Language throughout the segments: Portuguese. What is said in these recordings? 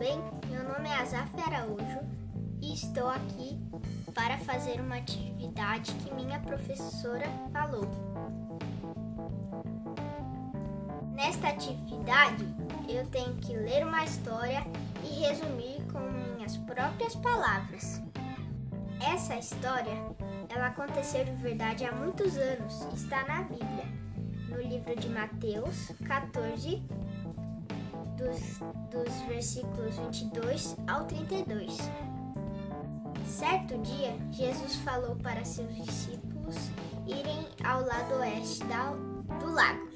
bem? Meu nome é Azaf Araújo e estou aqui para fazer uma atividade que minha professora falou. Nesta atividade, eu tenho que ler uma história e resumir com minhas próprias palavras. Essa história, ela aconteceu de verdade há muitos anos, está na Bíblia, no livro de Mateus 14, dos, dos versículos 22 ao 32. Certo dia, Jesus falou para seus discípulos irem ao lado oeste da, do lago.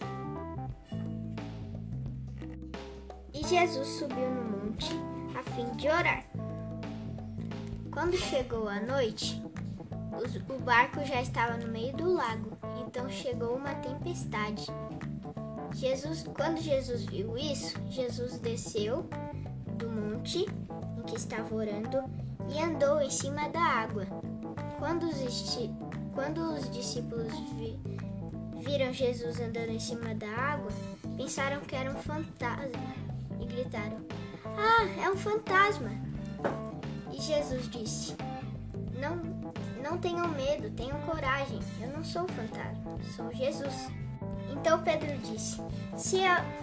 E Jesus subiu no monte a fim de orar. Quando chegou a noite, o barco já estava no meio do lago, então chegou uma tempestade Jesus, quando Jesus viu isso, Jesus desceu do monte em que estava orando e andou em cima da água. Quando os, quando os discípulos vi, viram Jesus andando em cima da água, pensaram que era um fantasma e gritaram: Ah, é um fantasma! E Jesus disse: Não, não tenham medo, tenham coragem. Eu não sou um fantasma, sou Jesus. Então Pedro disse: se,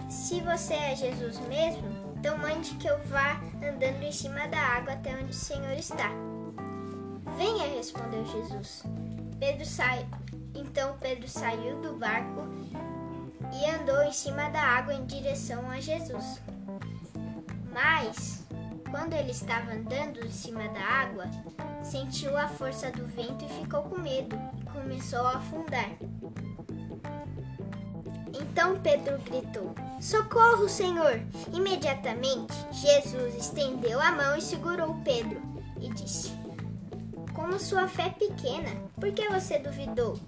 se você é Jesus mesmo, então mande que eu vá andando em cima da água até onde o Senhor está. Venha, respondeu Jesus. Pedro sai, então Pedro saiu do barco e andou em cima da água em direção a Jesus. Mas, quando ele estava andando em cima da água, sentiu a força do vento e ficou com medo e começou a afundar. Então Pedro gritou: Socorro, Senhor! Imediatamente, Jesus estendeu a mão e segurou Pedro e disse: Como sua fé é pequena, por que você duvidou?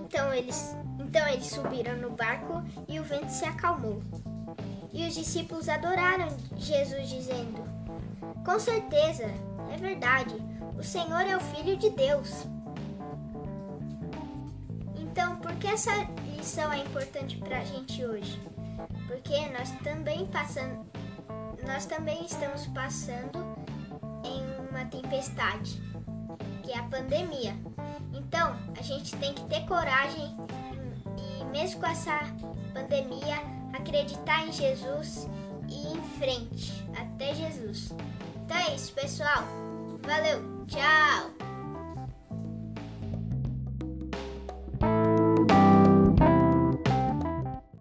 Então eles, então eles subiram no barco e o vento se acalmou. E os discípulos adoraram Jesus, dizendo: Com certeza, é verdade, o Senhor é o Filho de Deus. Então, por que essa lição é importante para a gente hoje? Porque nós também passando, nós também estamos passando em uma tempestade, que é a pandemia. Então, a gente tem que ter coragem e, mesmo com essa pandemia, acreditar em Jesus e ir em frente até Jesus. Então é isso, pessoal. Valeu, tchau!